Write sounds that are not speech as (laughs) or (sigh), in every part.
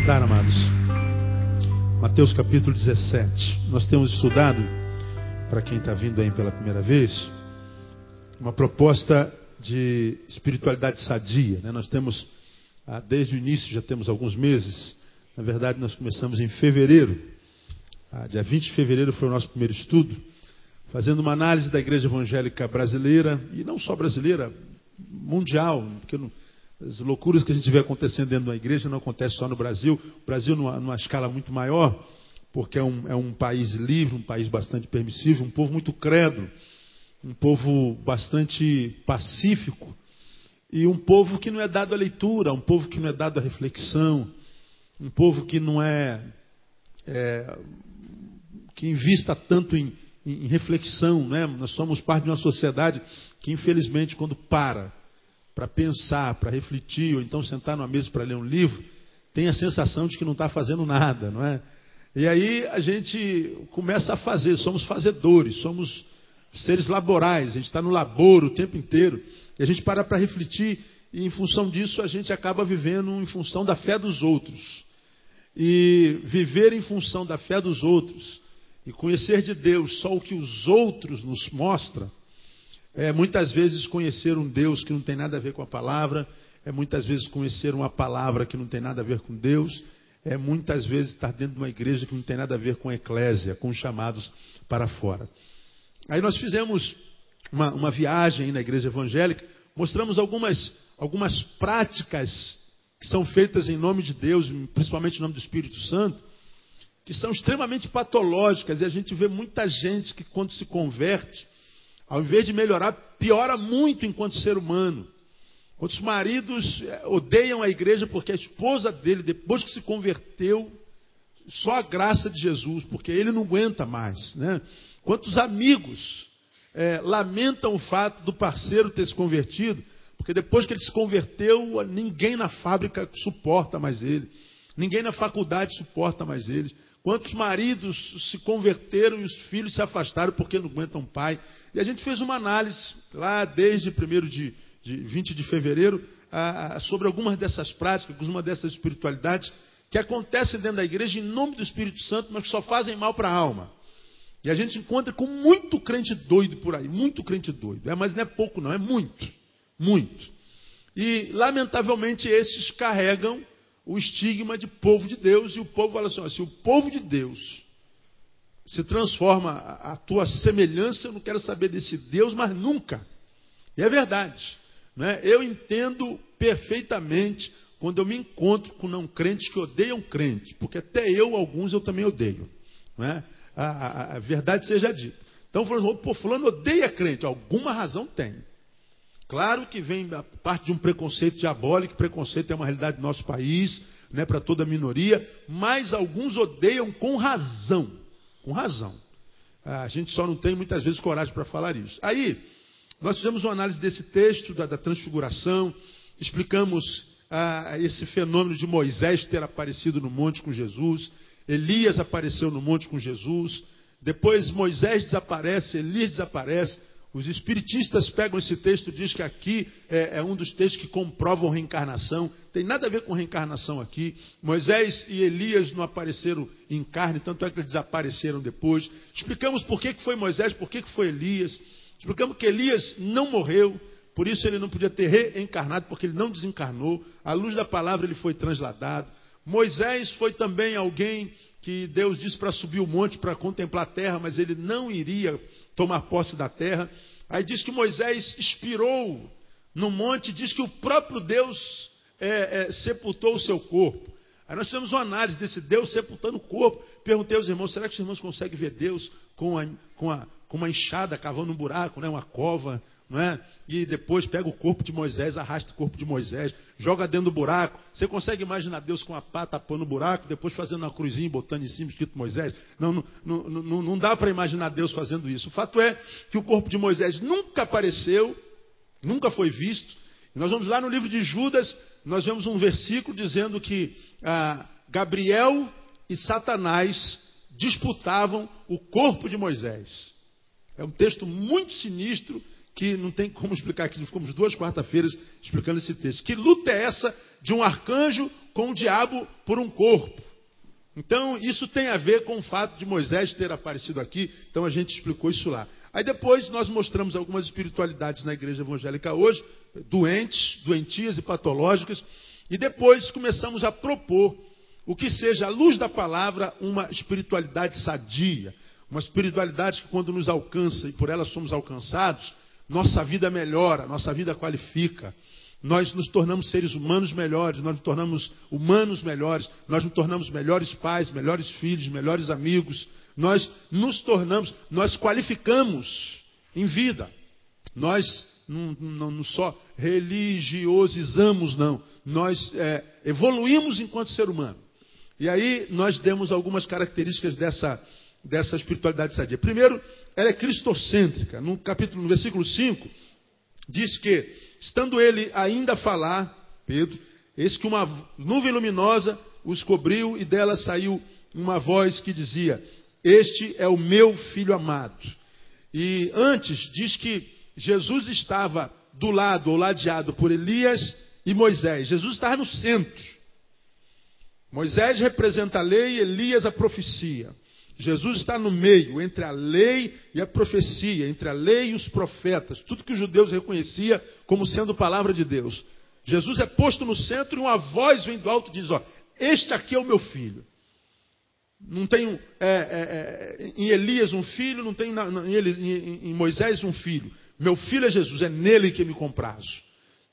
sentar, amados. Mateus capítulo 17. Nós temos estudado, para quem está vindo aí pela primeira vez, uma proposta de espiritualidade sadia. Né? Nós temos, ah, desde o início, já temos alguns meses, na verdade, nós começamos em fevereiro. Ah, dia 20 de fevereiro foi o nosso primeiro estudo, fazendo uma análise da igreja evangélica brasileira, e não só brasileira, mundial, porque não, as loucuras que a gente vê acontecendo dentro da igreja não acontecem só no Brasil. O Brasil numa, numa escala muito maior, porque é um, é um país livre, um país bastante permissivo, um povo muito credo, um povo bastante pacífico e um povo que não é dado à leitura, um povo que não é dado à reflexão, um povo que não é, é que invista tanto em, em, em reflexão, né? Nós somos parte de uma sociedade que infelizmente quando para para pensar, para refletir, ou então sentar numa mesa para ler um livro, tem a sensação de que não está fazendo nada, não é? E aí a gente começa a fazer, somos fazedores, somos seres laborais, a gente está no laboro o tempo inteiro, e a gente para para refletir, e em função disso a gente acaba vivendo em função da fé dos outros. E viver em função da fé dos outros, e conhecer de Deus só o que os outros nos mostram, é muitas vezes conhecer um Deus que não tem nada a ver com a palavra, é muitas vezes conhecer uma palavra que não tem nada a ver com Deus, é muitas vezes estar dentro de uma igreja que não tem nada a ver com a eclésia, com os chamados para fora. Aí nós fizemos uma, uma viagem na igreja evangélica, mostramos algumas, algumas práticas que são feitas em nome de Deus, principalmente em nome do Espírito Santo, que são extremamente patológicas, e a gente vê muita gente que, quando se converte, ao invés de melhorar, piora muito enquanto ser humano. Quantos maridos eh, odeiam a igreja porque a esposa dele, depois que se converteu, só a graça de Jesus, porque ele não aguenta mais. Né? Quantos amigos é, lamentam o fato do parceiro ter se convertido, porque depois que ele se converteu, ninguém na fábrica suporta mais ele, ninguém na faculdade suporta mais ele. Quantos maridos se converteram e os filhos se afastaram porque não aguentam pai. E a gente fez uma análise lá desde 1 de, de 20 de fevereiro a, a, sobre algumas dessas práticas, algumas dessas espiritualidades que acontecem dentro da igreja em nome do Espírito Santo, mas que só fazem mal para a alma. E a gente encontra com muito crente doido por aí, muito crente doido. É, mas não é pouco, não, é muito, muito. E, lamentavelmente, esses carregam o estigma de povo de Deus, e o povo fala assim: ó, se o povo de Deus se transforma a, tua semelhança, eu não quero saber desse Deus, mas nunca. E é verdade. Né? Eu entendo perfeitamente quando eu me encontro com não crentes que odeiam crente, porque até eu, alguns, eu também odeio. Né? A, a, a, verdade seja dita. Então, falando, pô, fulano odeia crente, alguma razão tem. Claro que vem a parte de um preconceito diabólico, preconceito é uma realidade do nosso país, né, para toda minoria, mas alguns odeiam com razão. Com razão. A gente só não tem muitas vezes coragem para falar isso. Aí, nós fizemos uma análise desse texto, da, da transfiguração, explicamos ah, esse fenômeno de Moisés ter aparecido no monte com Jesus, Elias apareceu no monte com Jesus, depois Moisés desaparece, Elias desaparece, os espiritistas pegam esse texto e dizem que aqui é, é, um dos textos que comprovam reencarnação. Tem nada a ver com reencarnação aqui. Moisés e Elias não apareceram em carne, tanto é que eles desapareceram depois. Explicamos por que, que foi Moisés, por que, que foi Elias. Explicamos que Elias não morreu, por isso ele não podia ter reencarnado, porque ele não desencarnou. À luz da palavra ele foi transladado. Moisés foi também alguém que Deus disse para subir o monte para contemplar a terra, mas ele não iria tomar posse da terra. Aí diz que Moisés expirou no monte, diz que o próprio Deus é, é, sepultou o seu corpo. Aí nós temos uma análise desse Deus sepultando o corpo. Perguntei aos irmãos, será que os irmãos conseguem ver Deus com, a, com, a, com uma enxada cavando um buraco, né, uma cova, não é? E depois pega o corpo de Moisés, arrasta o corpo de Moisés, joga dentro do buraco. Você consegue imaginar Deus com a pá tapando o buraco, depois fazendo uma cruzinha, botando em cima escrito Moisés? Não, não, não, não, não dá para imaginar Deus fazendo isso. O fato é que o corpo de Moisés nunca apareceu, nunca foi visto. nós vamos lá no livro de Judas, nós vemos um versículo dizendo que ah, Gabriel e Satanás disputavam o corpo de Moisés. É um texto muito sinistro que não tem como explicar aqui, ficamos duas quarta-feiras explicando esse texto. Que luta é essa de um arcanjo com o diabo por um corpo. Então, isso tem a ver com o fato de Moisés ter aparecido aqui, então a gente explicou isso lá. Aí depois nós mostramos algumas espiritualidades na igreja evangélica hoje, doentes, doentias e patológicas, e depois começamos a propor o que seja, à luz da palavra, uma espiritualidade sadia, uma espiritualidade que, quando nos alcança e por ela somos alcançados, nossa vida melhora, nossa vida qualifica. Nós nos tornamos seres humanos melhores, nós nos tornamos humanos melhores, nós nos tornamos melhores pais, melhores filhos, melhores amigos. Nós nos tornamos, nós qualificamos em vida. Nós não, não, não só religiosizamos, não. Nós é, evoluímos enquanto ser humano. E aí nós demos algumas características dessa, dessa espiritualidade sadia. Primeiro, ela é cristocêntrica. No capítulo, no versículo 5, diz que, estando ele ainda a falar, Pedro, eis que uma nuvem luminosa os cobriu e dela saiu uma voz que dizia: Este é o meu filho amado. E antes diz que Jesus estava do lado ou ladeado por Elias e Moisés. Jesus estava no centro. Moisés representa a lei, Elias a profecia. Jesus está no meio, entre a lei e a profecia, entre a lei e os profetas, tudo que os judeus reconhecia como sendo palavra de Deus. Jesus é posto no centro e uma voz vem do alto e diz: ó, Este aqui é o meu filho. Não tenho é, é, é, em Elias um filho, não tenho na, em, em, em Moisés um filho. Meu filho é Jesus, é nele que me comprazo.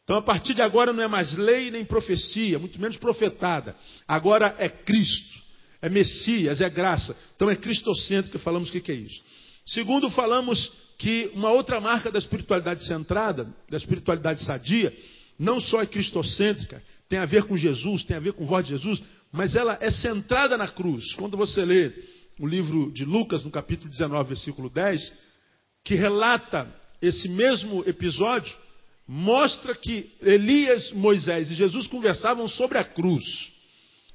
Então, a partir de agora, não é mais lei nem profecia, muito menos profetada. Agora é Cristo, é Messias, é graça. Então, é cristocêntrico que falamos o que é isso. Segundo, falamos que uma outra marca da espiritualidade centrada, da espiritualidade sadia, não só é cristocêntrica, tem a ver com Jesus, tem a ver com o voz de Jesus, mas ela é centrada na cruz. Quando você lê o livro de Lucas, no capítulo 19, versículo 10, que relata esse mesmo episódio, mostra que Elias, Moisés e Jesus conversavam sobre a cruz.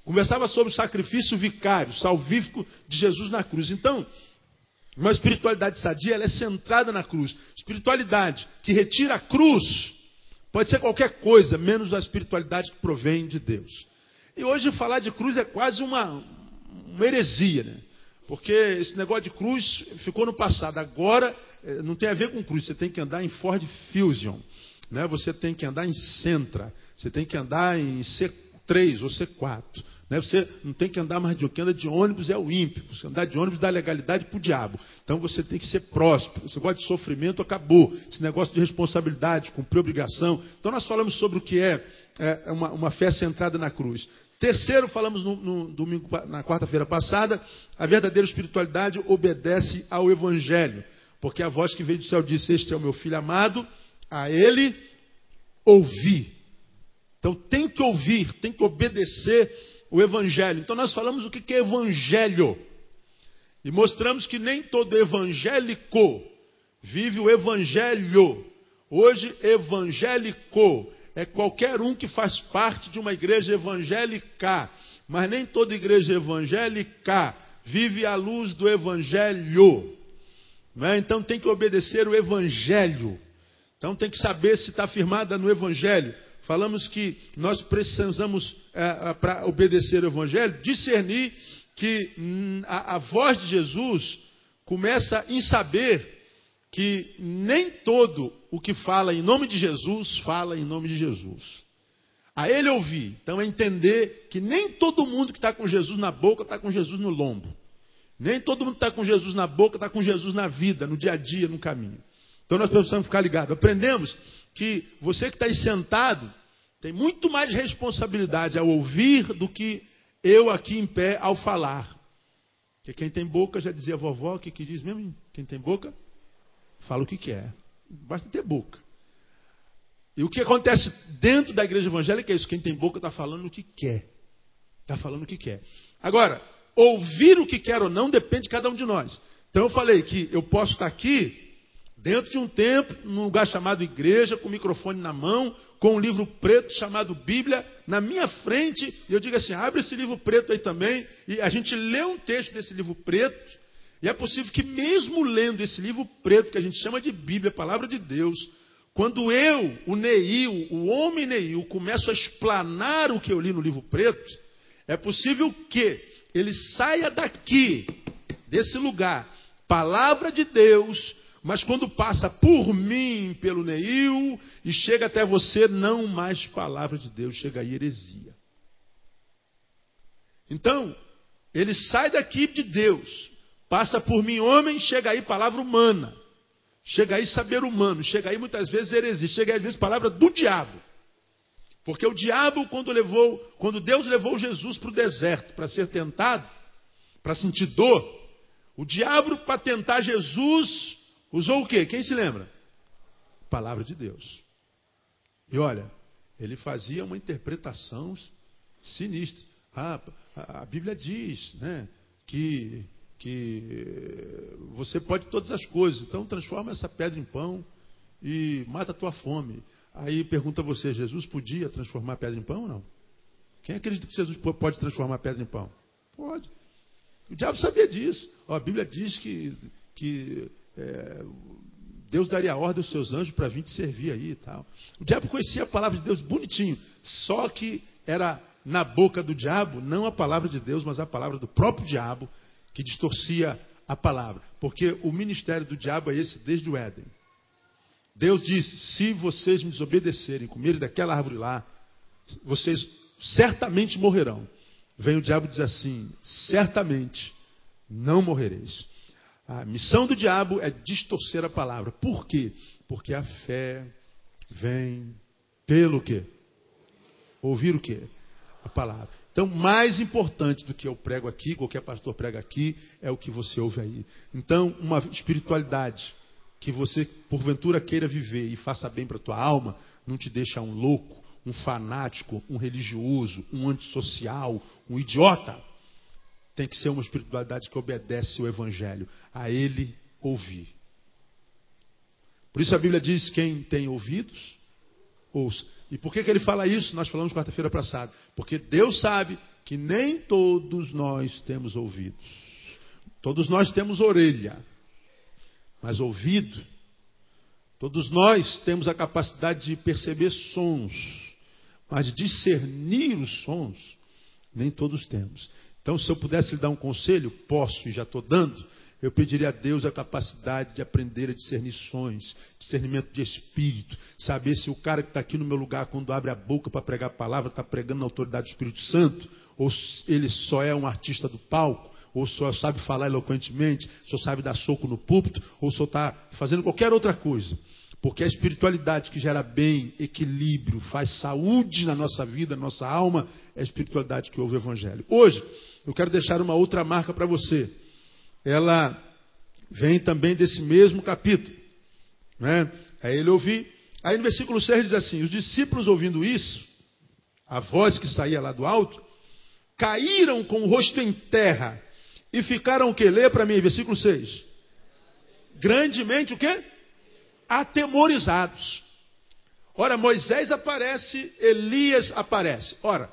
Conversava sobre o sacrifício vicário, salvífico de Jesus na cruz. Então, uma espiritualidade sadia, ela é centrada na cruz. Espiritualidade que retira a cruz pode ser qualquer coisa, menos a espiritualidade que provém de Deus. E hoje falar de cruz é quase uma, uma heresia, né? Porque esse negócio de cruz ficou no passado. Agora eh, não tem a ver com cruz, você tem que andar em Ford Fusion né, você tem que andar em Centra, você tem que andar em C3 ou C4. Né, você não tem que andar mais de anda de ônibus é o ímpio. Você andar de ônibus dá legalidade para o diabo. Então você tem que ser próspero. Você gosta de sofrimento, acabou. Esse negócio de responsabilidade, cumprir obrigação. Então nós falamos sobre o que é, é uma, uma fé centrada na cruz. Terceiro, falamos no, no domingo, na quarta-feira passada, a verdadeira espiritualidade obedece ao Evangelho. Porque a voz que veio do céu disse: Este é o meu filho amado, a ele ouvir. Então tem que ouvir, tem que obedecer o evangelho. Então nós falamos o que é evangelho. E mostramos que nem todo evangélico vive o evangelho. Hoje, evangélico é qualquer um que faz parte de uma igreja evangélica. Mas nem toda igreja evangélica vive à luz do evangelho. É? Então tem que obedecer o evangelho. Então tem que saber se está firmada no Evangelho. Falamos que nós precisamos, é, é para obedecer o Evangelho, discernir que hum, a, a voz de Jesus começa em saber que nem todo o que fala em nome de Jesus fala em nome de Jesus. A ele ouvir. Então é entender que nem todo mundo que está com Jesus na boca está com Jesus no lombo. Nem todo mundo que está com Jesus na boca está com Jesus na vida, no dia a dia, no caminho. Então nós precisamos ficar ligados. Aprendemos que você que está aí sentado tem muito mais responsabilidade ao ouvir do que eu aqui em pé ao falar. Porque quem tem boca, já dizia a vovó, o que, que diz mesmo? Quem tem boca, fala o que quer. Basta ter boca. E o que acontece dentro da igreja evangélica é isso: quem tem boca está falando o que quer. Está falando o que quer. Agora, ouvir o que quer ou não depende de cada um de nós. Então eu falei que eu posso estar aqui Dentro de um tempo, num lugar chamado igreja, com o microfone na mão, com um livro preto chamado Bíblia na minha frente, e eu digo assim: abre esse livro preto aí também, e a gente lê um texto desse livro preto, e é possível que, mesmo lendo esse livro preto, que a gente chama de Bíblia, palavra de Deus, Quando eu, o Neil, o homem Neil, começo a explanar o que eu li no livro preto, é possível que ele saia daqui, desse lugar, palavra de Deus, mas quando passa por mim, pelo Neil, e chega até você, não mais palavra de Deus, chega aí heresia. Então, ele sai daqui de Deus, passa por mim, homem, chega aí palavra humana. Chega aí saber humano, chega aí muitas vezes heresia, chega aí às vezes palavra do diabo. Porque o diabo, quando levou, quando Deus levou Jesus para o deserto para ser tentado, para sentir dor, o diabo, para tentar Jesus, usou o quê? Quem se lembra? Palavra de Deus. E olha, ele fazia uma interpretação sinistra. Ah, a Bíblia diz né, que que você pode todas as coisas, então transforma essa pedra em pão e mata a tua fome. Aí pergunta você, Jesus podia transformar pedra em pão ou não? Quem acredita que Jesus pode transformar pedra em pão? Pode. O diabo sabia disso. Ó, a Bíblia diz que, que é, Deus daria ordem aos seus anjos para vir te servir aí e tal. O diabo conhecia a palavra de Deus bonitinho, só que era na boca do diabo, não a palavra de Deus, mas a palavra do próprio diabo, que distorcia a palavra. Porque o ministério do diabo é esse desde o Éden. Deus disse: se vocês me desobedecerem, comerem daquela árvore lá, vocês certamente morrerão. Vem o diabo e diz assim: certamente não morrereis. A missão do diabo é distorcer a palavra. Por quê? Porque a fé vem pelo quê? Ouvir o quê? A palavra. Então, mais importante do que eu prego aqui, qualquer pastor prega aqui, é o que você ouve aí. Então, uma espiritualidade que você, porventura, queira viver e faça bem para a tua alma, não te deixa um louco, um fanático, um religioso, um antissocial, um idiota. Tem que ser uma espiritualidade que obedece o Evangelho, a ele ouvir. Por isso a Bíblia diz: quem tem ouvidos, ouça. E por que, que ele fala isso? Nós falamos quarta-feira passada. Porque Deus sabe que nem todos nós temos ouvidos. Todos nós temos orelha, mas ouvido. Todos nós temos a capacidade de perceber sons, mas discernir os sons, nem todos temos. Então, se eu pudesse lhe dar um conselho, posso e já estou dando eu pediria a Deus a capacidade de aprender a discernir sons, discernimento de espírito, saber se o cara que está aqui no meu lugar, quando abre a boca para pregar a palavra, está pregando na autoridade do Espírito Santo, ou ele só é um artista do palco, ou só sabe falar eloquentemente, só sabe dar soco no púlpito, ou só está fazendo qualquer outra coisa. Porque a espiritualidade que gera bem, equilíbrio, faz saúde na nossa vida, na nossa alma, é a espiritualidade que ouve o Evangelho. Hoje, eu quero deixar uma outra marca para você ela vem também desse mesmo capítulo. Né? Aí ele ouvi. Aí no versículo 6 diz assim: Os discípulos ouvindo isso, a voz que saía lá do alto, caíram com o rosto em terra e ficaram o que? Lê para mim, versículo 6. Grandemente o que? Atemorizados. Ora, Moisés aparece, Elias aparece. Ora,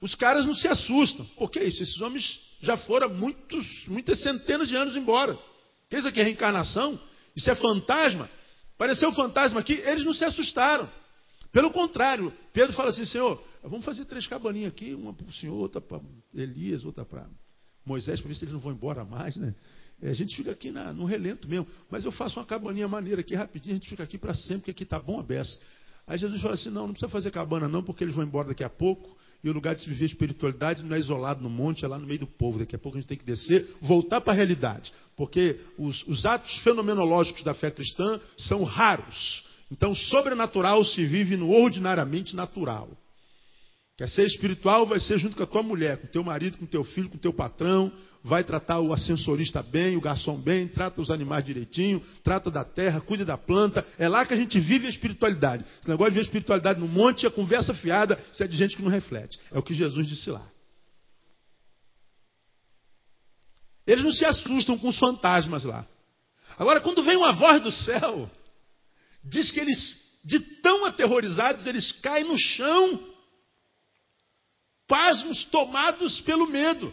os caras não se assustam. Por que isso? Esses homens já foram muitos, muitas centenas de anos embora. Isso aqui é reencarnação? Isso é fantasma? Apareceu fantasma aqui, eles não se assustaram. Pelo contrário, Pedro fala assim: Senhor, vamos fazer três cabaninhas aqui, uma para o Senhor, outra para Elias, outra para Moisés, para ver se eles não vão embora mais, né? É, a gente fica aqui na, no relento mesmo. Mas eu faço uma cabaninha maneira aqui rapidinho, a gente fica aqui para sempre, porque aqui está bom a beça. Aí Jesus fala assim: não, não precisa fazer cabana, não, porque eles vão embora daqui a pouco. E o lugar de se viver espiritualidade não é isolado no monte, é lá no meio do povo. Daqui a pouco a gente tem que descer, voltar para a realidade. Porque os, os atos fenomenológicos da fé cristã são raros. Então, sobrenatural se vive no ordinariamente natural. Quer ser espiritual, vai ser junto com a tua mulher, com teu marido, com teu filho, com teu patrão, vai tratar o ascensorista bem, o garçom bem, trata os animais direitinho, trata da terra, cuida da planta. É lá que a gente vive a espiritualidade. Esse negócio de ver espiritualidade no monte é conversa fiada, isso é de gente que não reflete. É o que Jesus disse lá. Eles não se assustam com os fantasmas lá. Agora, quando vem uma voz do céu, diz que eles, de tão aterrorizados, eles caem no chão, pasmos tomados pelo medo.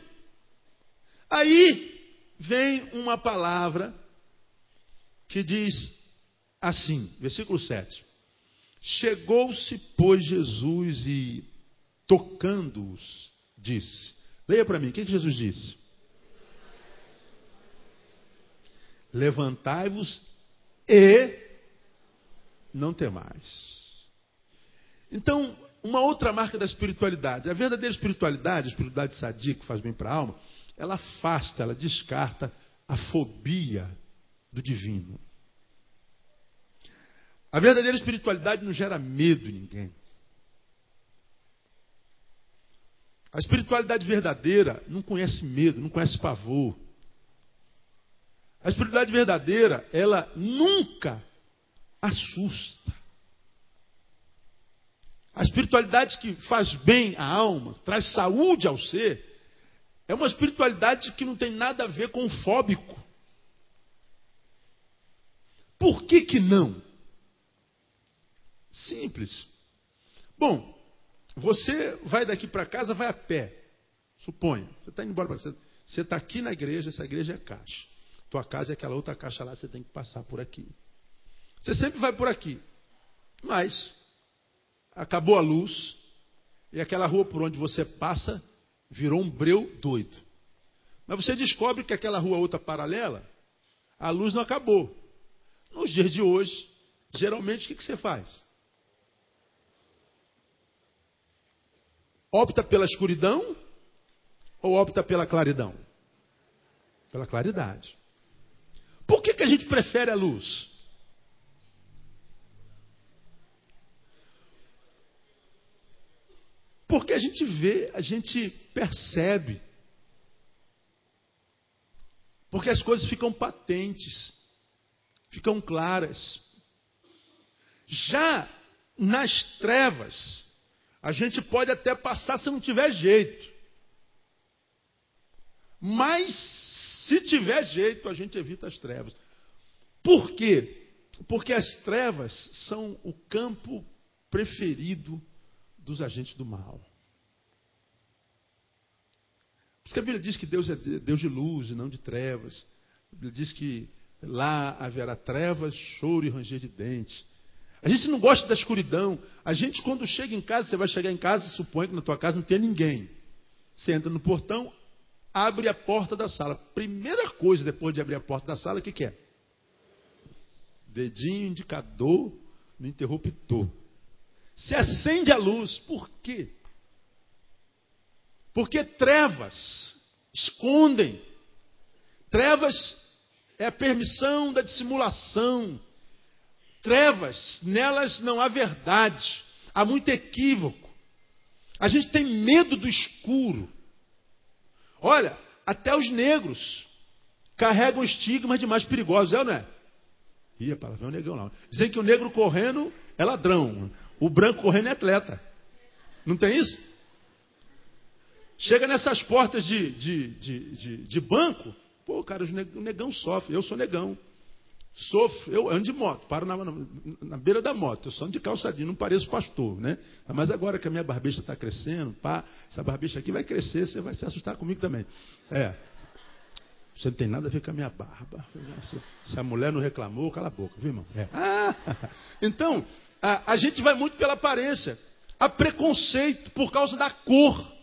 Aí vem uma palavra que diz: assim, versículo 7. Chegou-se, pois, Jesus e, tocando-os, disse: Leia para mim, o que, que Jesus disse? Levantai-vos e não temais. Então, uma outra marca da espiritualidade, a verdadeira espiritualidade, a espiritualidade sadia que faz bem para a alma, ela afasta, ela descarta a fobia do divino. A verdadeira espiritualidade não gera medo em ninguém. A espiritualidade verdadeira não conhece medo, não conhece pavor. A espiritualidade verdadeira, ela nunca assusta. A espiritualidade que faz bem à alma, traz saúde ao ser, é uma espiritualidade que não tem nada a ver com o fóbico. Por que que não? Simples. Bom, você vai daqui para casa, vai a pé. Suponha. Você está indo embora para casa. Você está aqui na igreja, essa igreja é caixa. Tua casa é aquela outra caixa lá, você tem que passar por aqui. Você sempre vai por aqui. Mas acabou a luz e aquela rua por onde você passa virou um breu doido. Mas você descobre que aquela rua outra paralela, a luz não acabou. Nos dias de hoje, geralmente o que, que você faz? Opta pela escuridão ou opta pela claridão? Pela claridade. Por que, que a gente prefere a luz? Porque a gente vê, a gente percebe. Porque as coisas ficam patentes, ficam claras. Já nas trevas, a gente pode até passar se não tiver jeito. Mas se tiver jeito, a gente evita as trevas. Por quê? Porque as trevas são o campo preferido dos agentes do mal. Por isso que a Bíblia diz que Deus é Deus de luz e não de trevas. A Bíblia diz que lá haverá trevas, choro e ranger de dentes. A gente não gosta da escuridão. A gente, quando chega em casa, você vai chegar em casa e supõe que na tua casa não tem ninguém. Você entra no portão, abre a porta da sala. Primeira coisa depois de abrir a porta da sala, o que, que é? Dedinho indicador no interruptor. Se acende a luz. Por quê? Porque trevas escondem. Trevas é a permissão da dissimulação. Trevas, nelas não há verdade, há muito equívoco. A gente tem medo do escuro. Olha, até os negros carregam estigmas de mais perigosos, é ou não é? Ih, palavrão negão não. Dizem que o negro correndo é ladrão, o branco correndo é atleta. Não tem isso? Chega nessas portas de, de, de, de, de banco, pô, cara, o negão sofre, eu sou negão. Sofro, eu ando de moto, paro na, na, na, beira da moto, eu ando de calçadinho, não pareço pastor, né? Mas agora que a minha barbicha está crescendo, pá, essa barbicha aqui vai crescer, você vai se assustar comigo também. É. Você não tem nada a ver com a minha barba. Se a mulher não reclamou, cala a boca, viu, irmão? É. Ah, (laughs) então, a, a gente vai muito pela aparência. Há preconceito por causa da cor.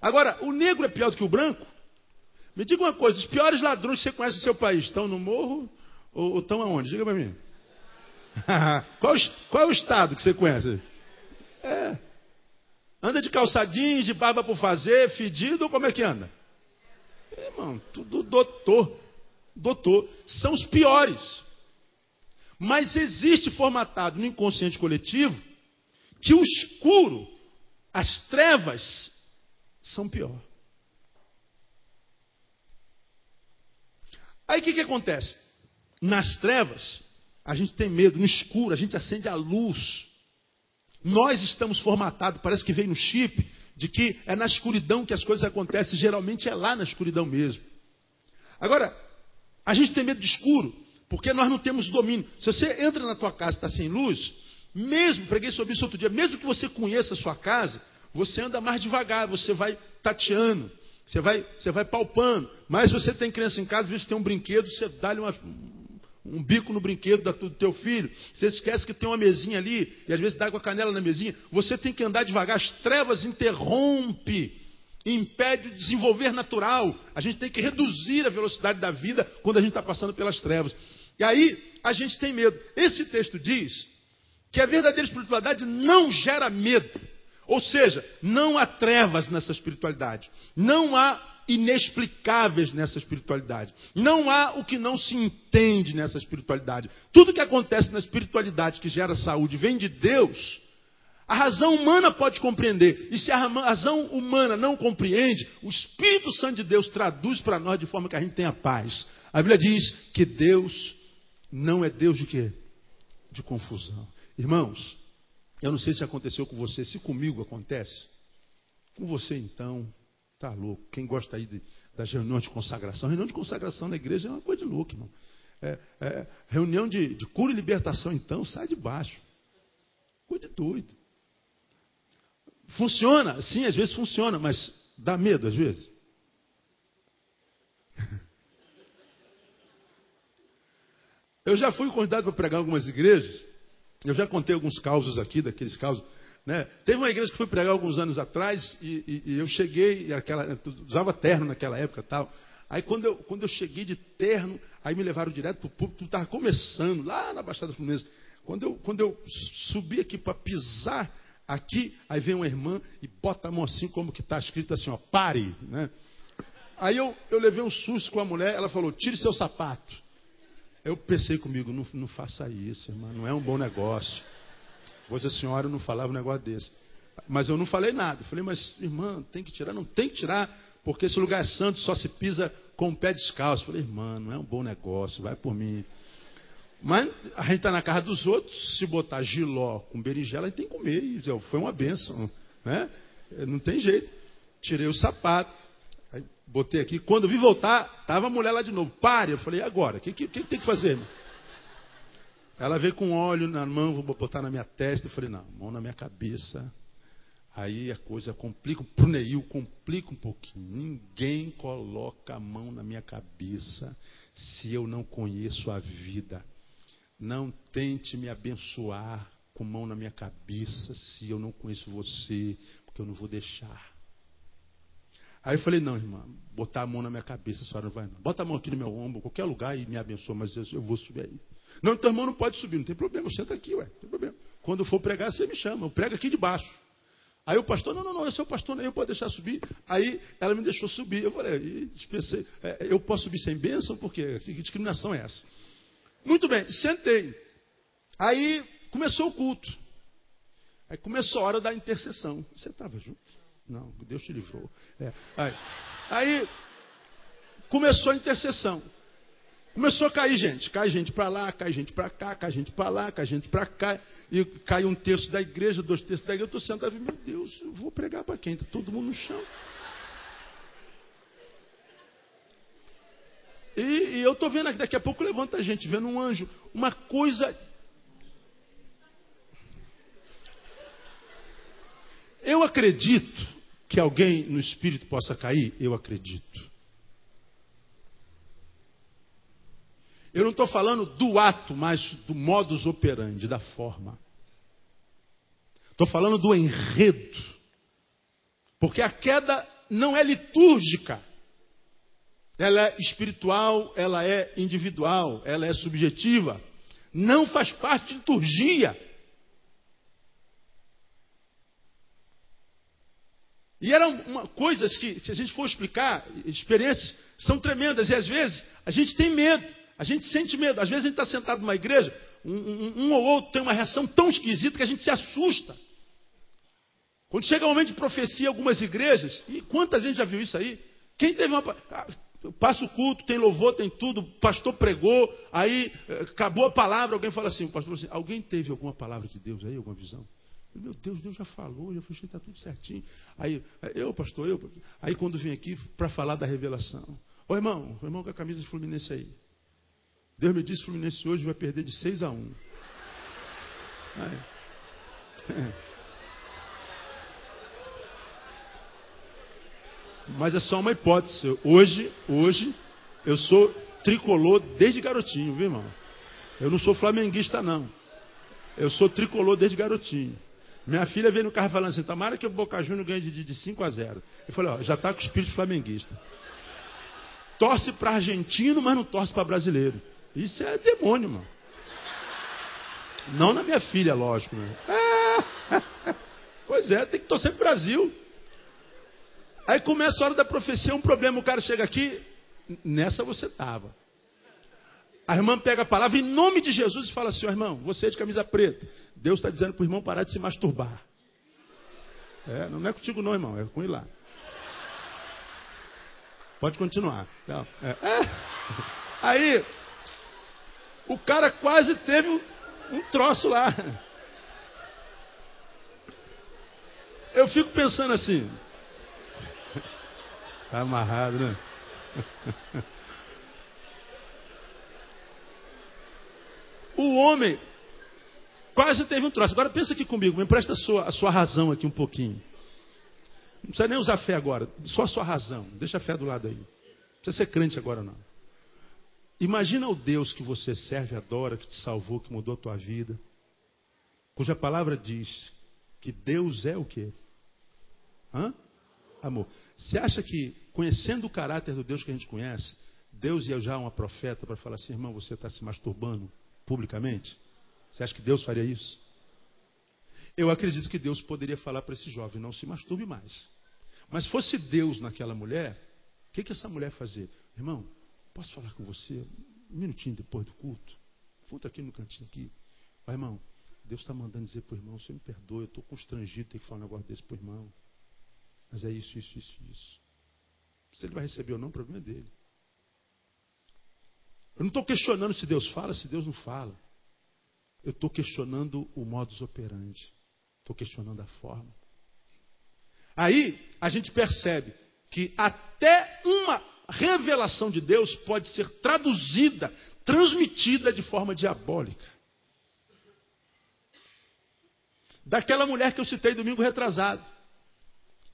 Agora, o negro é pior do que o branco? Me diga uma coisa: os piores ladrões que você conhece no seu país estão no morro ou, estão aonde? Diga para mim. (laughs) qual, qual é o estado que você conhece? É. Anda de calçadinhos, de barba por fazer, fedido ou como é que anda? Irmão, tudo doutor. Doutor. São os piores. Mas existe formatado no inconsciente coletivo que o escuro, as trevas, são pior. Aí o que, que acontece? Nas trevas, a gente tem medo, no escuro, a gente acende a luz. Nós estamos formatados, parece que veio no chip, de que é na escuridão que as coisas acontecem, geralmente é lá na escuridão mesmo. Agora, a gente tem medo de escuro, porque nós não temos domínio. Se você entra na tua casa e está sem luz, mesmo, preguei sobre isso outro dia, mesmo que você conheça a sua casa, você anda mais devagar, você vai tateando, você vai, você vai palpando. Mas você tem criança em casa, às vezes tem um brinquedo, você dá-lhe um bico no brinquedo do teu filho. Você esquece que tem uma mesinha ali e às vezes dá com a canela na mesinha. Você tem que andar devagar. As trevas interrompe, impede o desenvolver natural. A gente tem que reduzir a velocidade da vida quando a gente está passando pelas trevas. E aí a gente tem medo. Esse texto diz que a verdadeira espiritualidade não gera medo. Ou seja, não há trevas nessa espiritualidade. Não há inexplicáveis nessa espiritualidade. Não há o que não se entende nessa espiritualidade. Tudo que acontece na espiritualidade que gera saúde vem de Deus. A razão humana pode compreender. E se a razão humana não compreende, o Espírito Santo de Deus traduz para nós de forma que a gente tenha paz. A Bíblia diz que Deus não é Deus de quê? De confusão. Irmãos, eu não sei se aconteceu com você, se comigo acontece. Com você então, tá louco. Quem gosta aí de, das reuniões de consagração, reunião de consagração na igreja é uma coisa de louco, irmão. É, é, reunião de, de, cura e libertação, então, sai de baixo. Coisa de doido. Funciona, sim, às vezes funciona, mas dá medo às vezes. Eu já fui convidado para pregar em algumas igrejas. Eu já contei alguns causos aqui, daqueles causos. Né? Teve uma igreja que fui pregar alguns anos atrás e, e, e eu cheguei, aquela, usava terno naquela época tal. Aí quando eu, quando eu cheguei de terno, aí me levaram direto para o público, estava começando, lá na Baixada Fluminense. Quando eu, quando eu subi aqui para pisar aqui, aí vem uma irmã e bota a mão assim, como que está escrito assim, ó, pare. Né? Aí eu, eu levei um susto com a mulher, ela falou, tire seu sapato. Eu pensei comigo, não, não faça isso, irmã, não é um bom negócio. Você, senhora, não falava um negócio desse. Mas eu não falei nada. falei, mas irmã, tem que tirar? Não tem que tirar, porque esse lugar é santo, só se pisa com o pé descalço. falei, irmã, não é um bom negócio, vai por mim. Mas a gente está na casa dos outros, se botar giló com berinjela, a gente tem que comer. Foi uma benção. Né? Não tem jeito. Tirei o sapato, Botei aqui. Quando vi voltar, estava a mulher lá de novo. Pare. Eu falei, agora? O que, que, que, tem que fazer? Ela veio com óleo na mão, vou botar na minha testa. Eu falei, não, mão na minha cabeça. Aí a coisa complica. Para o Neil, complica um pouquinho. Ninguém coloca a mão na minha cabeça se eu não conheço a vida. Não tente me abençoar com mão na minha cabeça se eu não conheço você, porque eu não vou deixar. Aí eu falei, não, irmã, botar a mão na minha cabeça, a senhora não vai não. Bota a mão aqui no meu ombro, qualquer lugar e me abençoa, mas eu, eu vou subir aí. Não, então irmão não pode subir, não tem problema, senta aqui, ué, não tem problema. Quando for pregar, você me chama, eu prego aqui de baixo. Aí o pastor, não, não, não, eu sou o pastor, nem eu posso deixar subir. Aí ela me deixou subir. Eu falei, dispensei, é, eu posso subir sem bênção? Porque que discriminação é essa? Muito bem, sentei. Aí começou o culto. Aí começou a hora da intercessão. Você estava junto? Não, Deus te livrou. É. Aí, aí, começou a intercessão. Começou a cair gente. Cai gente para lá, cai gente para cá, cai gente para lá, cai gente para cá. E cai um terço da igreja, dois terços da igreja. Eu estou sentado e meu Deus, eu vou pregar para quem? Está todo mundo no chão. E, e eu estou vendo aqui, daqui a pouco levanta a gente, vendo um anjo. Uma coisa Eu acredito que alguém no espírito possa cair? Eu acredito. Eu não estou falando do ato, mas do modus operandi, da forma. Estou falando do enredo. Porque a queda não é litúrgica. Ela é espiritual, ela é individual, ela é subjetiva. Não faz parte de liturgia. E eram uma, coisas que, se a gente for explicar, experiências são tremendas. E às vezes a gente tem medo, a gente sente medo. Às vezes a gente está sentado numa igreja, um, um, um, ou outro tem uma reação tão esquisita que a gente se assusta. Quando chega o momento de profecia algumas igrejas, e quanta gente já viu isso aí? Quem teve uma. Ah, passa o culto, tem louvor, tem tudo, o pastor pregou, aí eh, acabou a palavra, alguém fala assim, o pastor assim, alguém teve alguma palavra de Deus aí, alguma visão? Meu Deus, Deus já falou, já fechei, está tudo certinho. Aí, eu, pastor, eu. Aí quando vim aqui para falar da revelação. Ô irmão, o irmão com a camisa de Fluminense aí. Deus me disse Fluminense hoje vai perder de 6 a 1. Mas é só uma hipótese. Hoje, hoje, eu sou tricolor desde garotinho, viu, irmão? Eu não sou flamenguista, não. Eu sou tricolor desde garotinho. Minha filha veio no carro falando assim, tomara que o Boca Juniors ganhe de, de 5 a 0. Eu falei, ó, já está com o espírito flamenguista. Torce para argentino, mas não torce para brasileiro. Isso é demônio, mano. Não na minha filha, lógico. Né? É. (laughs) Pois é, tem que torcer para o Brasil. Aí começa a hora da profecia, um problema, o cara chega aqui, nessa você estava. A irmã pega a palavra em nome de Jesus e fala assim, oh, irmão, você é de camisa preta. Deus está dizendo para o irmão parar de se masturbar. É, não é contigo não, irmão, é com ele lá. Pode continuar. Então, é, é. Aí, o cara quase teve um, um troço lá. Eu fico pensando assim. Tá amarrado, né? O homem quase teve um troço. Agora pensa aqui comigo, me empresta a sua, a sua razão aqui um pouquinho. Não precisa nem usar fé agora, só a sua razão. Deixa a fé do lado aí. Não precisa ser crente agora não. Imagina o Deus que você serve, adora, que te salvou, que mudou a tua vida. Cuja palavra diz que Deus é o quê? Hã? Amor. Você acha que, conhecendo o caráter do Deus que a gente conhece, Deus ia já uma profeta para falar assim, irmão, você está se masturbando publicamente? Você acha que Deus faria isso? Eu acredito que Deus poderia falar para esse jovem, não se masturbe mais. Mas se fosse Deus naquela mulher, o que, que essa mulher fazia? Irmão, posso falar com você um minutinho depois do culto? Volta aqui no cantinho aqui. Vai, irmão, Deus está mandando dizer para o irmão, você me perdoa, eu estou constrangido, ter que falar um negócio desse para o irmão. Mas é isso, isso, isso, isso. Se ele vai receber ou não, o problema é dele. Eu não estou questionando se Deus fala, se Deus não fala. Eu estou questionando o modus operandi. Estou questionando a forma. Aí a gente percebe que até uma revelação de Deus pode ser traduzida, transmitida de forma diabólica. Daquela mulher que eu citei domingo retrasado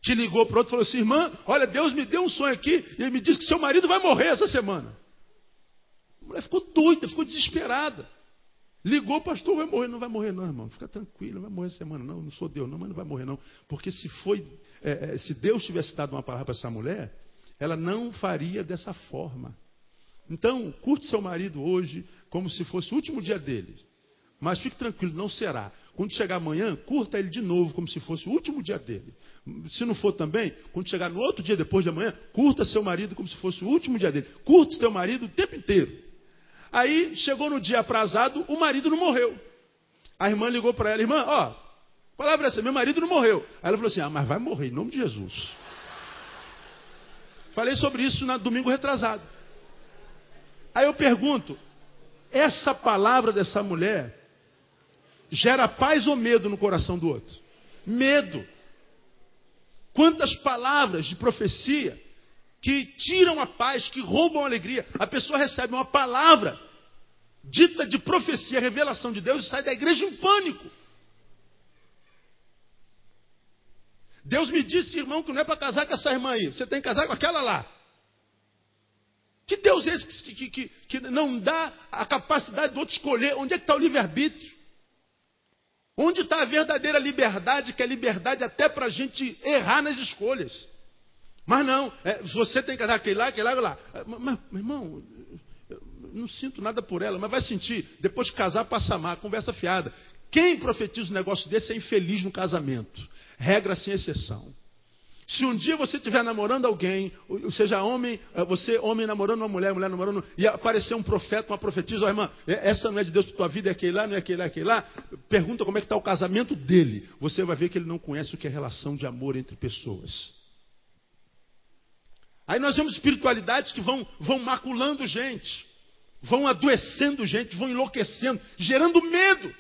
que ligou para outro e falou assim: irmã, olha, Deus me deu um sonho aqui e me disse que seu marido vai morrer essa semana. A mulher ficou doida, ficou desesperada. Ligou, pastor, vai morrer. Não vai morrer, não, irmão. Fica tranquilo, não vai morrer essa semana. Não, não sou Deus, não, mas não vai morrer, não. Porque se foi, é, é se Deus tivesse dado uma palavra para essa mulher, ela não faria dessa forma. Então, curte seu marido hoje como se fosse o último dia dele. Mas fique tranquilo, não será. Quando chegar amanhã, curta ele de novo, como se fosse o último dia dele. Se não for também, quando chegar no outro dia depois de amanhã, curta seu marido como se fosse o último dia dele. Curta seu marido o tempo inteiro. Aí chegou no dia aprazado, o marido não morreu. A irmã ligou para ela, irmã, ó, palavra é essa, meu marido não morreu. Aí ela falou assim: ah, mas vai morrer em nome de Jesus. Falei sobre isso no domingo retrasado. Aí eu pergunto: essa palavra dessa mulher gera paz ou medo no coração do outro? Medo. Quantas palavras de profecia que tiram a paz, que roubam a alegria. A pessoa recebe uma palavra dita de profecia, revelação de Deus e sai da igreja em pânico. Deus me disse, irmão, que não é para casar com essa irmã aí. Você tem que casar com aquela lá. Que Deus é esse que, que, que, que não dá a capacidade do outro escolher? Onde é que está o livre-arbítrio? Onde está a verdadeira liberdade, que é liberdade até para a gente errar nas escolhas? Mas não, é, você tem que casar aquele lá, aquele lá, aquele lá. É, mas, meu irmão, eu não sinto nada por ela, mas vai sentir. Depois de casar, passa amar, conversa fiada. Quem profetiza um negócio desse é infeliz no casamento. Regra sem exceção. Se um dia você estiver namorando alguém, ou seja, homem, eh, você homem namorando uma mulher, mulher namorando, e aparecer um profeta, uma profetisa, oh, irmã, essa não é de Deus para tua vida, é aquele lá, não é aquele lá, é aquele lá, pergunta como é que está o casamento dele. Você vai ver que ele não conhece o que é relação de amor entre pessoas. Aí nós vemos espiritualidades que vão, vão maculando gente, vão adoecendo gente, vão enlouquecendo, gerando medo.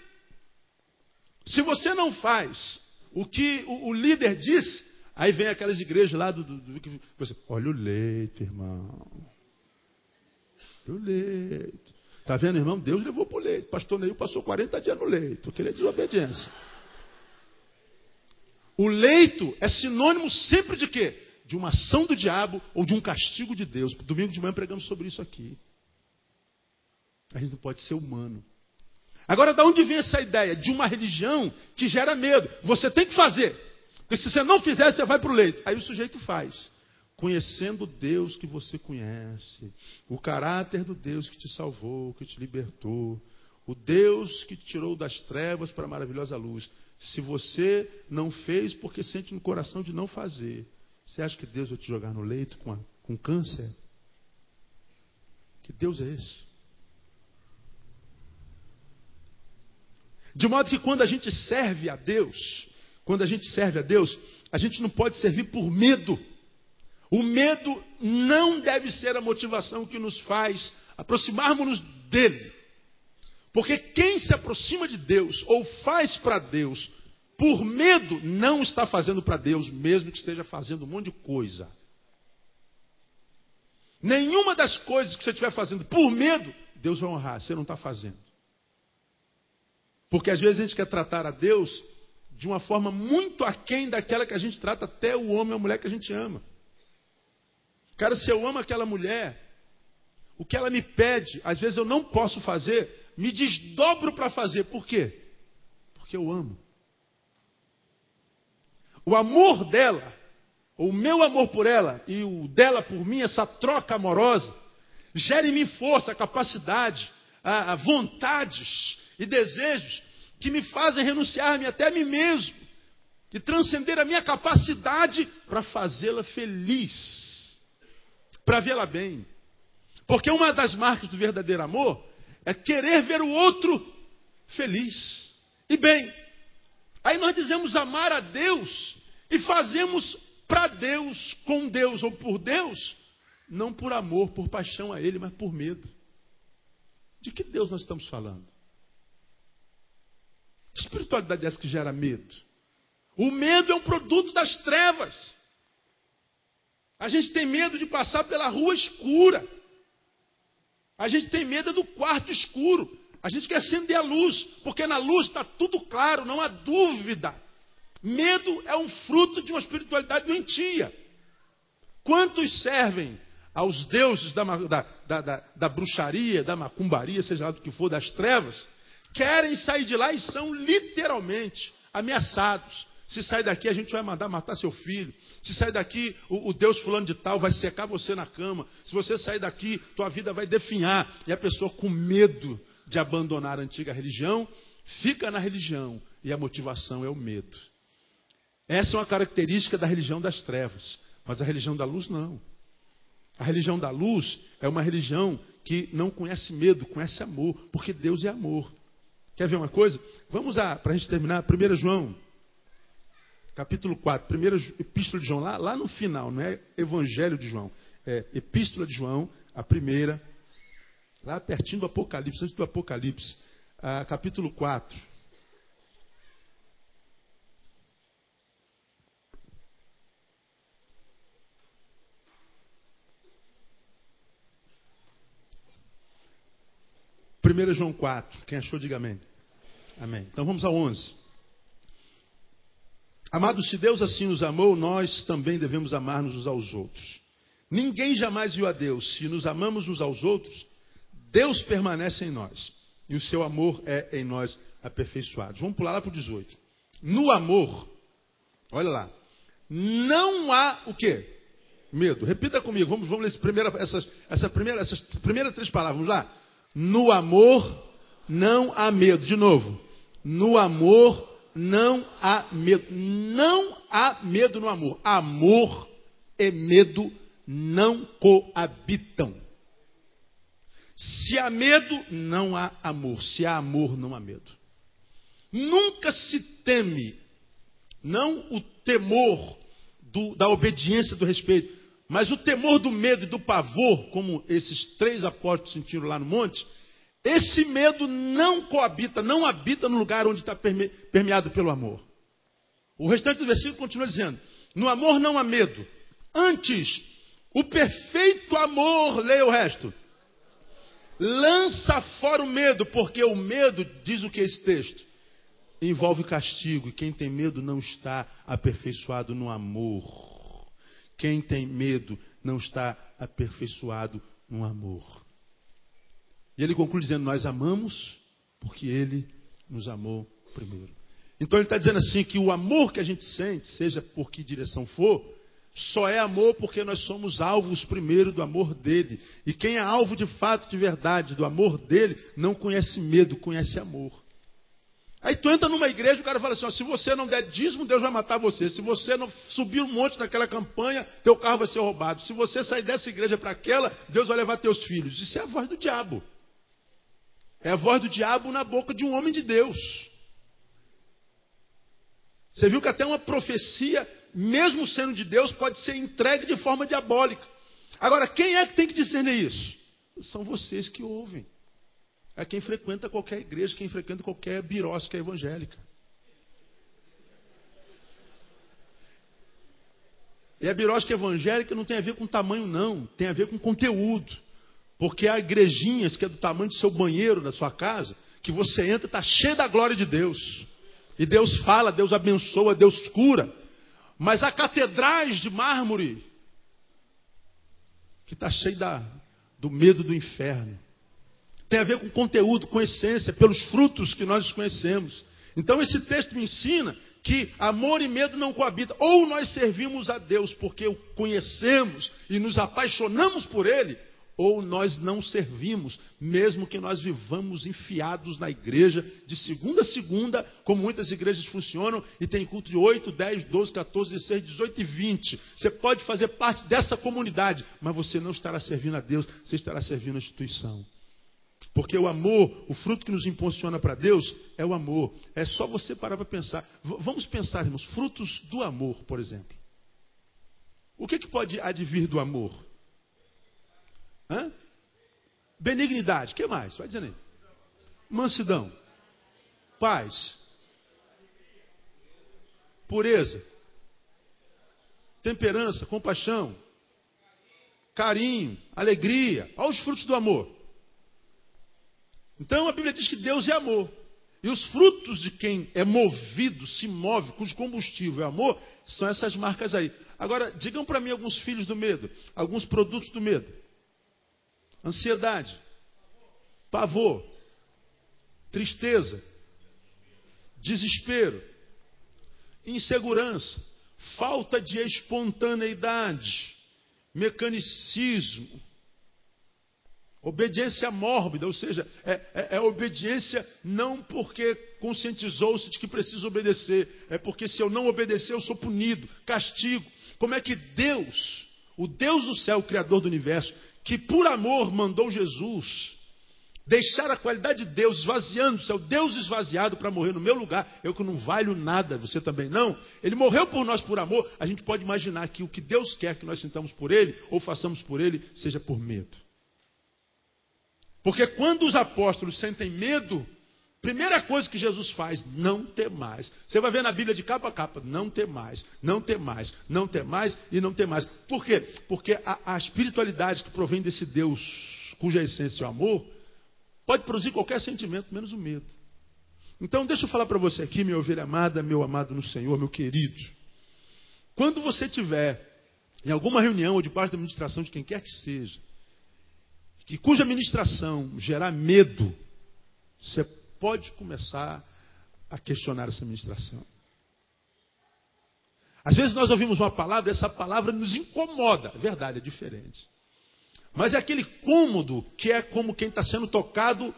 Se você não faz o que o, o líder disse, Aí vem aquelas igrejas lá do. do, do você, olha o leito, irmão. Olha o leito. Está vendo, irmão? Deus levou para o leito. Pastor Neil passou 40 dias no leito. Queria desobediência. O leito é sinônimo sempre de quê? De uma ação do diabo ou de um castigo de Deus. Domingo de manhã pregamos sobre isso aqui. A gente não pode ser humano. Agora, da onde vem essa ideia? De uma religião que gera medo. Você tem que fazer. Porque se você não fizer, você vai para o leito. Aí o sujeito faz. Conhecendo Deus que você conhece, o caráter do Deus que te salvou, que te libertou, o Deus que te tirou das trevas para a maravilhosa luz. Se você não fez porque sente no coração de não fazer, você acha que Deus vai te jogar no leito com, a, com câncer? Que Deus é esse? De modo que quando a gente serve a Deus, quando a gente serve a Deus, a gente não pode servir por medo. O medo não deve ser a motivação que nos faz aproximarmos-nos dele. Porque quem se aproxima de Deus ou faz para Deus por medo, não está fazendo para Deus, mesmo que esteja fazendo um monte de coisa. Nenhuma das coisas que você estiver fazendo por medo, Deus vai honrar, você não está fazendo. Porque às vezes a gente quer tratar a Deus de uma forma muito aquém daquela que a gente trata até o homem ou a mulher que a gente ama. Cara, se eu amo aquela mulher, o que ela me pede, às vezes eu não posso fazer, me desdobro para fazer. Por quê? Porque eu amo. O amor dela, o meu amor por ela e o dela por mim, essa troca amorosa, gera em mim força, capacidade, a, a vontades e desejos que me fazem renunciar-me até a mim mesmo e transcender a minha capacidade para fazê-la feliz, para vê-la bem. Porque uma das marcas do verdadeiro amor é querer ver o outro feliz e bem. Aí nós dizemos amar a Deus e fazemos para Deus, com Deus ou por Deus, não por amor, por paixão a Ele, mas por medo. De que Deus nós estamos falando? Que espiritualidade é essa que gera medo? O medo é um produto das trevas. A gente tem medo de passar pela rua escura. A gente tem medo do quarto escuro. A gente quer acender a luz, porque na luz está tudo claro, não há dúvida. Medo é um fruto de uma espiritualidade doentia. Quantos servem aos deuses da, da, da, da, bruxaria, da macumbaria, seja lá do que for, das trevas, querem sair de lá e são literalmente ameaçados. Se sair daqui, a gente vai mandar matar seu filho. Se sair daqui, o, o, Deus fulano de tal vai secar você na cama. Se você sair daqui, tua vida vai definhar. E a pessoa com medo de abandonar a antiga religião, fica na religião. E a motivação é o medo. Essa é uma característica da religião das trevas. Mas a religião da luz não. A religião da luz é uma religião que não conhece medo, conhece amor, porque Deus é amor. Quer ver uma coisa? Vamos lá, para a gente terminar, 1 João, capítulo 4, primeira epístola de João, lá, lá no final, não é Evangelho de João, é Epístola de João, a primeira, lá pertinho do Apocalipse, antes do Apocalipse, ah, capítulo 4. 1 João 4. Quem achou, diga amém. Amém. Então vamos ao 11. Amados, se Deus assim nos amou, nós também devemos amar-nos uns aos outros. Ninguém jamais viu a Deus. Se nos amamos uns aos outros, Deus permanece em nós. E o seu amor é em nós aperfeiçoado. Vamos pular lá para o 18. No amor, olha lá, não há o quê? Medo. Repita comigo. Vamos, vamos ler essa primeira, essas, essa primeira, essas primeiras três palavras. Vamos lá. No amor não há medo. De novo. No amor não há medo. Não há medo no amor. Amor e medo não coabitam. Se há medo, não há amor. Se há amor, não há medo. Nunca se teme, não o temor do, da obediência, do respeito, mas o temor do medo e do pavor, como esses três apóstolos sentiram lá no monte, esse medo não coabita, não habita no lugar onde está permeado pelo amor. O restante do versículo continua dizendo: No amor não há medo. Antes, o perfeito amor, leia o resto. Lança fora o medo, porque o medo, diz o que é esse texto, envolve castigo, e quem tem medo não está aperfeiçoado no amor. Quem tem medo não está aperfeiçoado no amor. E ele conclui dizendo: Nós amamos Porque Ele nos amou primeiro. Então ele está dizendo assim que o amor que a gente sente, seja por que direção for, só é amor porque nós somos alvos primeiro do amor dele. E quem é alvo de fato, de verdade, do amor dele, não conhece medo, conhece amor. Aí tu entra numa igreja e o cara fala assim: ó, se você não der dízimo, Deus vai matar você. Se você não subir um monte naquela campanha, teu carro vai ser roubado. Se você sair dessa igreja para aquela, Deus vai levar teus filhos. Isso é a voz do diabo. É a voz do diabo na boca de um homem de Deus. Você viu que até uma profecia, mesmo sendo de Deus, pode ser entregue de forma diabólica. Agora, quem é que tem que discernir isso? São vocês que ouvem. É quem frequenta qualquer igreja, quem frequenta qualquer birosca evangélica. E a birosca evangélica não tem a ver com tamanho, não. Tem a ver com conteúdo. Porque há igrejinhas que é do tamanho do seu banheiro, da sua casa, que você entra e está cheio da glória de Deus. E Deus fala, Deus abençoa, Deus cura. Mas há catedrais de mármore que está cheio da, do medo do inferno. Tem a ver com conteúdo, com essência, pelos frutos que nós conhecemos. Então esse texto me ensina que amor e medo não coabitam. Ou nós servimos a Deus porque o conhecemos e nos apaixonamos por Ele, ou nós não servimos, mesmo que nós vivamos enfiados na igreja de segunda a segunda, como muitas igrejas funcionam, e tem culto de 8, 10, 12, 14, 16, 18 e 20. Você pode fazer parte dessa comunidade, mas você não estará servindo a Deus, você estará servindo a instituição. Porque o amor, o fruto que nos impulsiona para Deus, é o amor. É só você parar para pensar. V vamos pensar, irmãos, frutos do amor, por exemplo. O que, que pode advir do amor? Hã? Benignidade. Que mais? Vai dizendo aí. Mansidão. Paz. Pureza. Temperança, compaixão. Carinho, alegria. Olha os frutos do amor. Então a Bíblia diz que Deus é amor. E os frutos de quem é movido, se move, cujo combustível é amor, são essas marcas aí. Agora, digam para mim alguns filhos do medo, alguns produtos do medo ansiedade, pavor, tristeza, desespero, insegurança, falta de espontaneidade, mecanicismo, obediência mórbida, ou seja, é, é, é obediência não porque conscientizou-se de que precisa obedecer, é porque se eu não obedecer eu sou punido, castigo. Como é que Deus, o Deus do céu, o Criador do universo, que por amor mandou Jesus deixar a qualidade de Deus esvaziando-se, é o Deus esvaziado para morrer no meu lugar, eu que não valho nada, você também não. Ele morreu por nós por amor, a gente pode imaginar que o que Deus quer que nós sintamos por Ele, ou façamos por Ele, seja por medo. Porque quando os apóstolos sentem medo, Primeira coisa que Jesus faz, não ter mais. Você vai ver na Bíblia de capa a capa, não ter mais, não ter mais, não ter mais e não ter mais. Por quê? Porque a, a espiritualidade que provém desse Deus, cuja essência é o amor, pode produzir qualquer sentimento, menos o medo. Então, deixa eu falar para você aqui, minha ovelha amada, meu amado no Senhor, meu querido. Quando você tiver em alguma reunião ou de parte da administração de quem quer que seja, que cuja administração gerar medo, você pode começar a questionar essa ministração. Às vezes nós ouvimos uma palavra, e essa palavra nos incomoda. É verdade, é diferente. Mas é aquele cômodo que é como quem está sendo tocado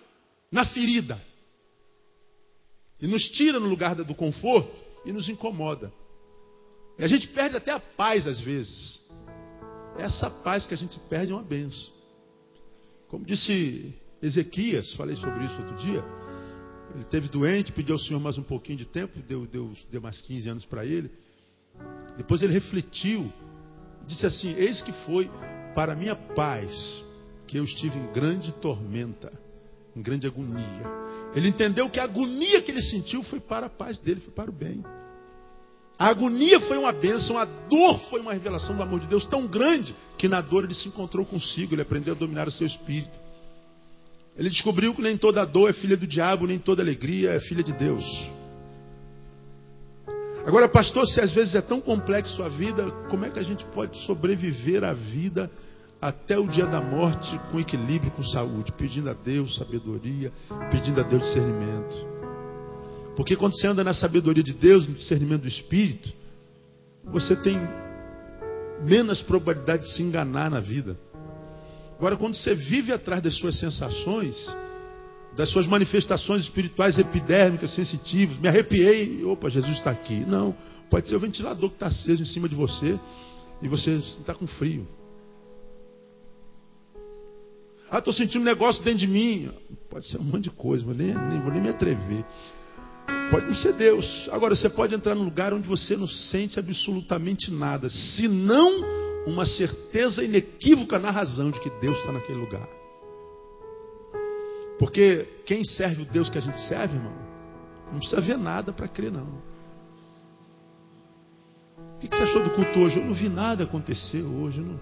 na ferida. E nos tira no lugar do conforto e nos incomoda. E a gente perde até a paz às vezes. Essa paz que a gente perde é uma benção. Como disse Ezequias, falei sobre isso outro dia. Ele teve doente, pediu ao Senhor mais um pouquinho de tempo, deu, deu, deu mais 15 anos para ele. Depois ele refletiu, disse assim: Eis que foi para minha paz que eu estive em grande tormenta, em grande agonia. Ele entendeu que a agonia que ele sentiu foi para a paz dele, foi para o bem. A agonia foi uma bênção, a dor foi uma revelação do amor de Deus tão grande que na dor ele se encontrou consigo, ele aprendeu a dominar o seu espírito. Ele descobriu que nem toda dor é filha do diabo, nem toda alegria é filha de Deus. Agora, pastor, se às vezes é tão complexo a vida, como é que a gente pode sobreviver à vida até o dia da morte com equilíbrio, com saúde, pedindo a Deus sabedoria, pedindo a Deus discernimento. Porque quando você anda na sabedoria de Deus, no discernimento do Espírito, você tem menos probabilidade de se enganar na vida. Agora, quando você vive atrás das suas sensações, das suas manifestações espirituais epidérmicas, sensitivas, me arrepiei, opa, Jesus está aqui. Não, pode ser o ventilador que está aceso em cima de você e você está com frio. Ah, estou sentindo um negócio dentro de mim. Pode ser um monte de coisa, mas nem, nem vou nem me atrever. Pode não ser Deus. Agora, você pode entrar num lugar onde você não sente absolutamente nada, senão uma certeza inequívoca na razão de que Deus está naquele lugar. Porque quem serve o Deus que a gente serve, irmão, não precisa ver nada para crer, não. O que você achou do culto hoje? Eu não vi nada acontecer hoje. Eu não,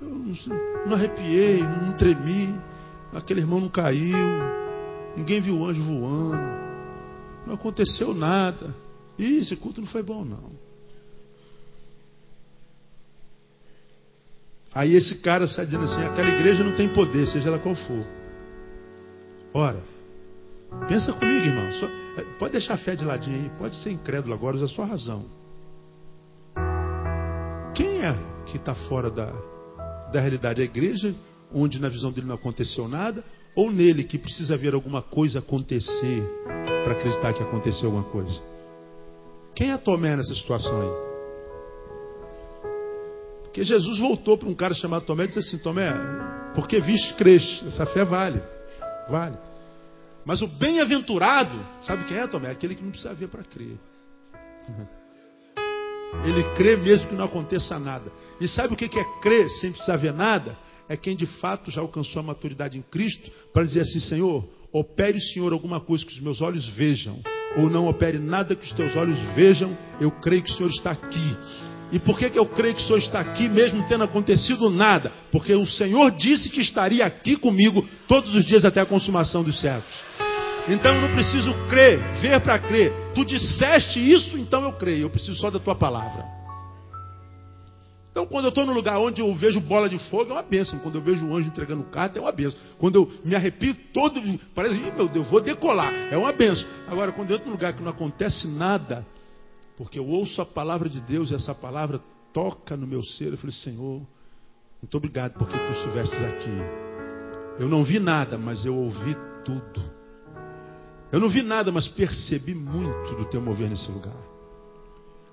eu não, não arrepiei, não, não tremi. Aquele irmão não caiu. Ninguém viu o anjo voando. Não aconteceu nada. Ih, esse culto não foi bom, não. Aí esse cara sai dizendo assim: aquela igreja não tem poder, seja ela qual for. Ora, pensa comigo, irmão. Só, pode deixar a fé de ladinho aí, pode ser incrédulo agora, usa a sua razão. Quem é que está fora da, da realidade? A igreja, onde na visão dele não aconteceu nada, ou nele que precisa ver alguma coisa acontecer para acreditar que aconteceu alguma coisa? Quem é Tomé nessa situação aí? Porque Jesus voltou para um cara chamado Tomé e disse assim: Tomé, porque viste, cresce. Essa fé vale. Vale. Mas o bem-aventurado, sabe quem é, Tomé? Aquele que não precisa ver para crer. Ele crê mesmo que não aconteça nada. E sabe o que é crer sem precisar ver nada? É quem de fato já alcançou a maturidade em Cristo para dizer assim: Senhor, opere, Senhor, alguma coisa que os meus olhos vejam, ou não opere nada que os teus olhos vejam, eu creio que o Senhor está aqui. E por que, que eu creio que o Senhor está aqui, mesmo tendo acontecido nada? Porque o Senhor disse que estaria aqui comigo todos os dias até a consumação dos séculos. Então eu não preciso crer, ver para crer. Tu disseste isso, então eu creio. Eu preciso só da tua palavra. Então, quando eu estou no lugar onde eu vejo bola de fogo, é uma bênção. Quando eu vejo o anjo entregando carta, é uma bênção. Quando eu me arrepio todo, parece, meu Deus, eu vou decolar, é uma bênção. Agora, quando eu entro num lugar que não acontece nada, porque eu ouço a palavra de Deus e essa palavra toca no meu ser, eu falei, Senhor, muito obrigado porque tu estiveste aqui. Eu não vi nada, mas eu ouvi tudo. Eu não vi nada, mas percebi muito do teu mover nesse lugar.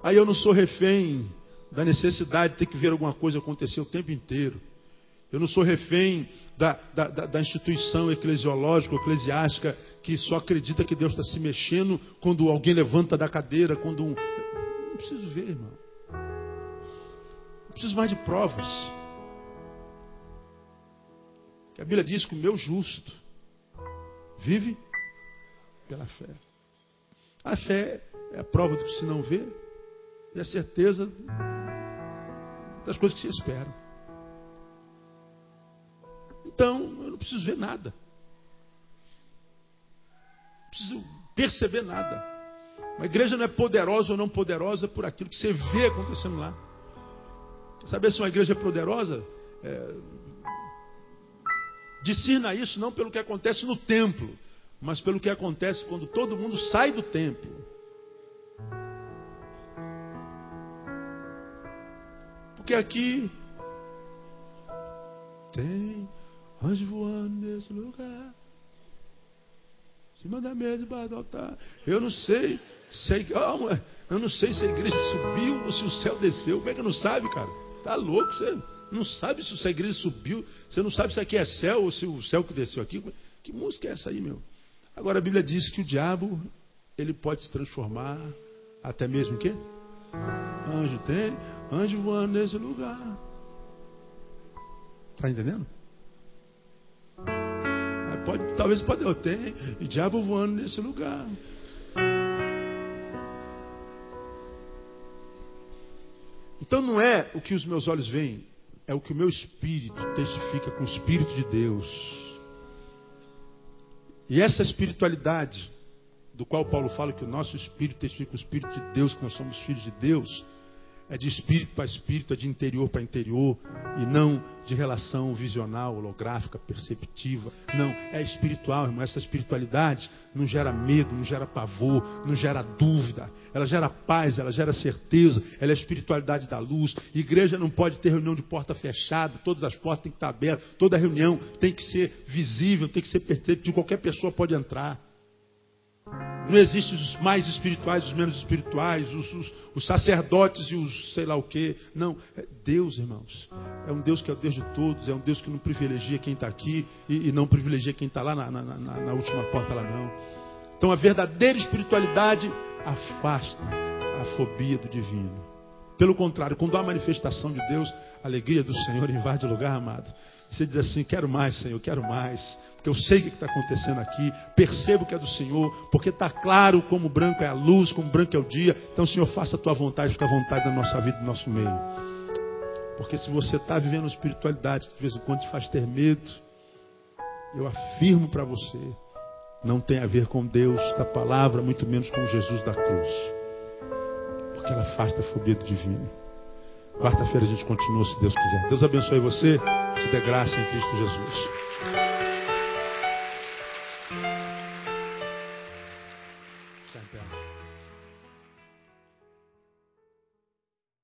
Aí eu não sou refém da necessidade de ter que ver alguma coisa acontecer o tempo inteiro. Eu não sou refém da, da, da instituição eclesiológica, eclesiástica, que só acredita que Deus está se mexendo quando alguém levanta da cadeira, quando um. Não preciso ver, irmão. Não preciso mais de provas. A Bíblia diz que o meu justo vive pela fé. A fé é a prova do que se não vê e a certeza das coisas que se esperam. Então, eu não preciso ver nada. Não preciso perceber nada. Uma igreja não é poderosa ou não poderosa por aquilo que você vê acontecendo lá. Saber se uma igreja é poderosa? É... Isso não pelo que acontece no templo, mas pelo que acontece quando todo mundo sai do templo. Porque aqui tem anjo voando nesse lugar. Em cima da mesa do altar. Eu não sei se a, eu não sei se a igreja subiu ou se o céu desceu. Como é que não sabe, cara? Tá louco você? Não sabe se a igreja subiu. Você não sabe se aqui é céu ou se o céu que desceu aqui. Que música é essa aí, meu? Agora a Bíblia diz que o diabo ele pode se transformar até mesmo o quê? Anjo tem, anjo voando nesse lugar. Está entendendo? Pode, talvez pode eu ter, e diabo voando nesse lugar. Então não é o que os meus olhos veem, é o que o meu espírito testifica com o Espírito de Deus. E essa espiritualidade, do qual Paulo fala que o nosso espírito testifica com o Espírito de Deus, que nós somos filhos de Deus, é de espírito para espírito, é de interior para interior, e não de relação visional, holográfica, perceptiva. Não, é espiritual, irmão. Essa espiritualidade não gera medo, não gera pavor, não gera dúvida. Ela gera paz, ela gera certeza. Ela é a espiritualidade da luz. Igreja não pode ter reunião de porta fechada, todas as portas têm que estar abertas, toda reunião tem que ser visível, tem que ser perceptível, qualquer pessoa pode entrar. Não existem os mais espirituais, os menos espirituais, os, os, os, sacerdotes e os sei lá o que. Não, é Deus, irmãos. É um Deus que é o Deus de todos, é um Deus que não privilegia quem está aqui e, e, não privilegia quem está lá na, na, na, na, última porta lá não. Então a verdadeira espiritualidade afasta a fobia do divino. Pelo contrário, quando há manifestação de Deus, a alegria do Senhor invade o lugar, amado. Você diz assim: quero mais, Senhor, quero mais porque eu sei o que está acontecendo aqui, percebo que é do Senhor, porque está claro como branco é a luz, como branco é o dia. Então, Senhor, faça a tua vontade, fica à vontade na nossa vida, no nosso meio. Porque se você está vivendo espiritualidade que de vez em quando te faz ter medo, eu afirmo para você, não tem a ver com Deus da palavra, muito menos com Jesus da cruz. Porque ela afasta a fobia do divino. Quarta-feira a gente continua, se Deus quiser. Deus abençoe você, te dê graça em Cristo Jesus.